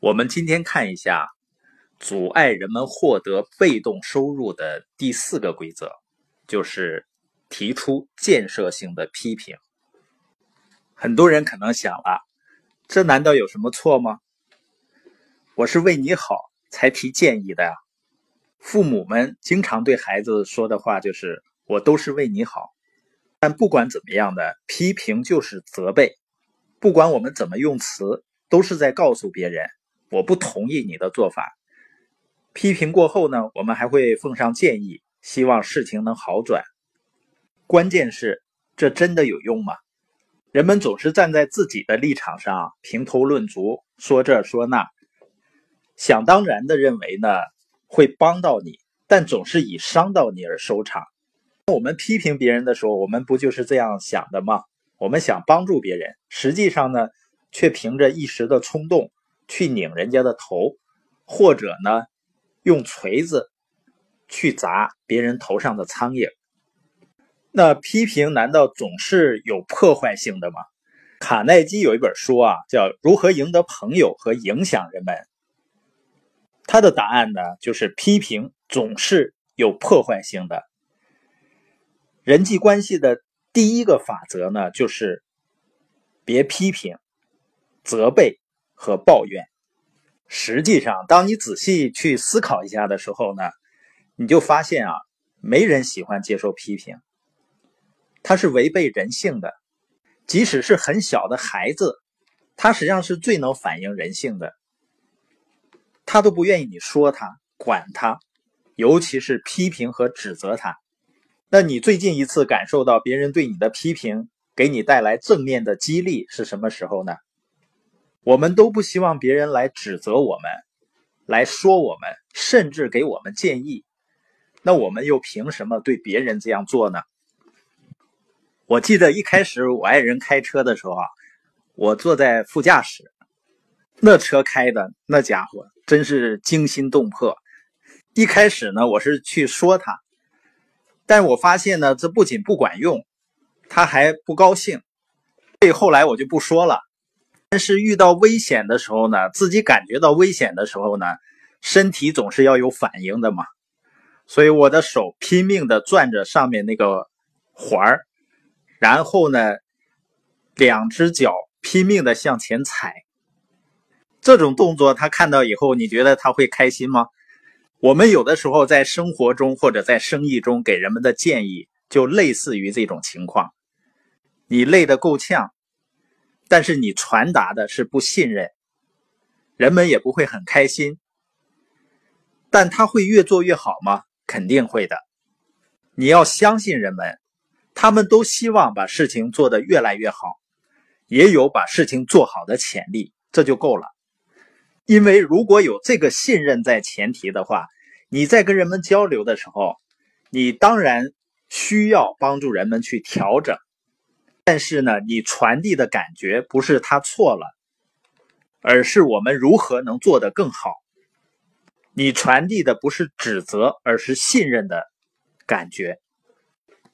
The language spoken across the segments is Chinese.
我们今天看一下阻碍人们获得被动收入的第四个规则，就是提出建设性的批评。很多人可能想了，这难道有什么错吗？我是为你好才提建议的呀。父母们经常对孩子说的话就是“我都是为你好”，但不管怎么样的批评就是责备，不管我们怎么用词，都是在告诉别人。我不同意你的做法。批评过后呢，我们还会奉上建议，希望事情能好转。关键是，这真的有用吗？人们总是站在自己的立场上评头论足，说这说那，想当然的认为呢会帮到你，但总是以伤到你而收场。我们批评别人的时候，我们不就是这样想的吗？我们想帮助别人，实际上呢，却凭着一时的冲动。去拧人家的头，或者呢，用锤子去砸别人头上的苍蝇。那批评难道总是有破坏性的吗？卡耐基有一本书啊，叫《如何赢得朋友和影响人们》。他的答案呢，就是批评总是有破坏性的。人际关系的第一个法则呢，就是别批评、责备。和抱怨，实际上，当你仔细去思考一下的时候呢，你就发现啊，没人喜欢接受批评，它是违背人性的。即使是很小的孩子，他实际上是最能反映人性的，他都不愿意你说他、管他，尤其是批评和指责他。那你最近一次感受到别人对你的批评给你带来正面的激励是什么时候呢？我们都不希望别人来指责我们，来说我们，甚至给我们建议。那我们又凭什么对别人这样做呢？我记得一开始我爱人开车的时候啊，我坐在副驾驶，那车开的那家伙真是惊心动魄。一开始呢，我是去说他，但我发现呢，这不仅不管用，他还不高兴。所以后来我就不说了。但是遇到危险的时候呢，自己感觉到危险的时候呢，身体总是要有反应的嘛。所以我的手拼命的攥着上面那个环儿，然后呢，两只脚拼命的向前踩。这种动作他看到以后，你觉得他会开心吗？我们有的时候在生活中或者在生意中给人们的建议，就类似于这种情况。你累得够呛。但是你传达的是不信任，人们也不会很开心。但他会越做越好吗？肯定会的。你要相信人们，他们都希望把事情做得越来越好，也有把事情做好的潜力，这就够了。因为如果有这个信任在前提的话，你在跟人们交流的时候，你当然需要帮助人们去调整。但是呢，你传递的感觉不是他错了，而是我们如何能做得更好。你传递的不是指责，而是信任的感觉。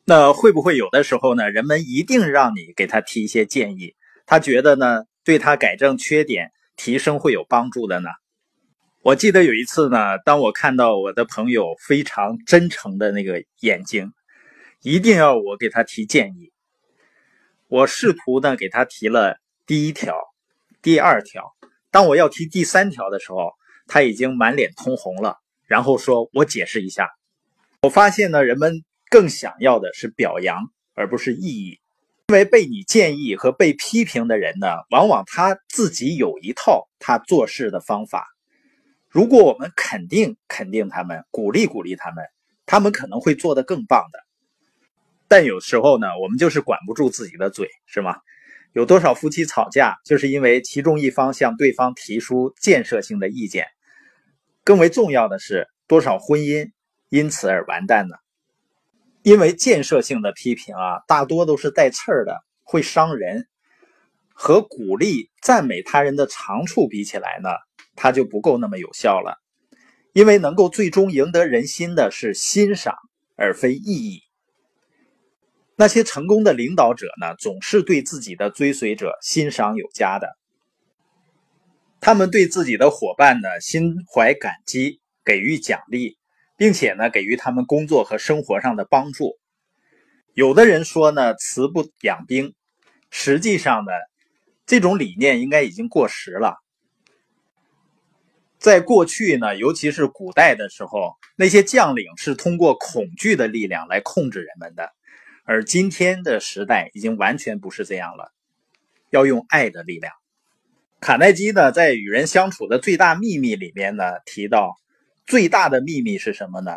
那会不会有的时候呢？人们一定让你给他提一些建议，他觉得呢，对他改正缺点、提升会有帮助的呢？我记得有一次呢，当我看到我的朋友非常真诚的那个眼睛，一定要我给他提建议。我试图呢给他提了第一条、第二条，当我要提第三条的时候，他已经满脸通红了，然后说：“我解释一下。”我发现呢，人们更想要的是表扬，而不是意义。因为被你建议和被批评的人呢，往往他自己有一套他做事的方法。如果我们肯定肯定他们，鼓励鼓励他们，他们可能会做得更棒的。但有时候呢，我们就是管不住自己的嘴，是吗？有多少夫妻吵架，就是因为其中一方向对方提出建设性的意见。更为重要的是，多少婚姻因此而完蛋呢？因为建设性的批评啊，大多都是带刺儿的，会伤人。和鼓励、赞美他人的长处比起来呢，它就不够那么有效了。因为能够最终赢得人心的是欣赏，而非意义。那些成功的领导者呢，总是对自己的追随者欣赏有加的。他们对自己的伙伴呢心怀感激，给予奖励，并且呢给予他们工作和生活上的帮助。有的人说呢，慈不养兵，实际上呢，这种理念应该已经过时了。在过去呢，尤其是古代的时候，那些将领是通过恐惧的力量来控制人们的，而今天的时代已经完全不是这样了，要用爱的力量。卡耐基呢，在与人相处的最大秘密里面呢，提到最大的秘密是什么呢？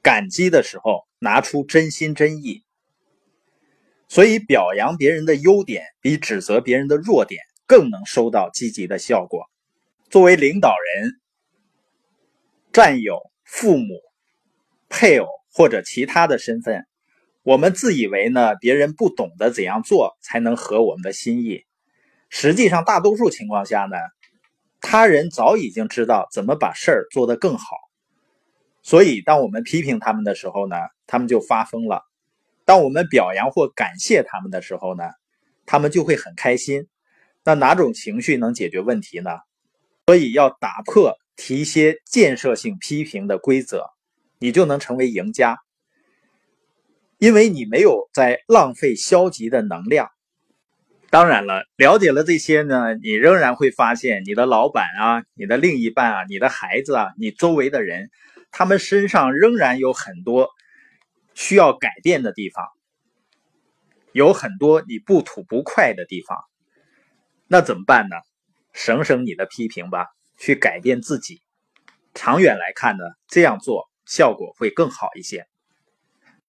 感激的时候拿出真心真意。所以，表扬别人的优点，比指责别人的弱点更能收到积极的效果。作为领导人、战友、父母、配偶或者其他的身份，我们自以为呢，别人不懂得怎样做才能合我们的心意。实际上，大多数情况下呢，他人早已经知道怎么把事儿做得更好。所以，当我们批评他们的时候呢，他们就发疯了；当我们表扬或感谢他们的时候呢，他们就会很开心。那哪种情绪能解决问题呢？所以要打破提一些建设性批评的规则，你就能成为赢家，因为你没有在浪费消极的能量。当然了，了解了这些呢，你仍然会发现你的老板啊、你的另一半啊、你的孩子啊、你周围的人，他们身上仍然有很多需要改变的地方，有很多你不吐不快的地方，那怎么办呢？省省你的批评吧，去改变自己。长远来看呢，这样做效果会更好一些。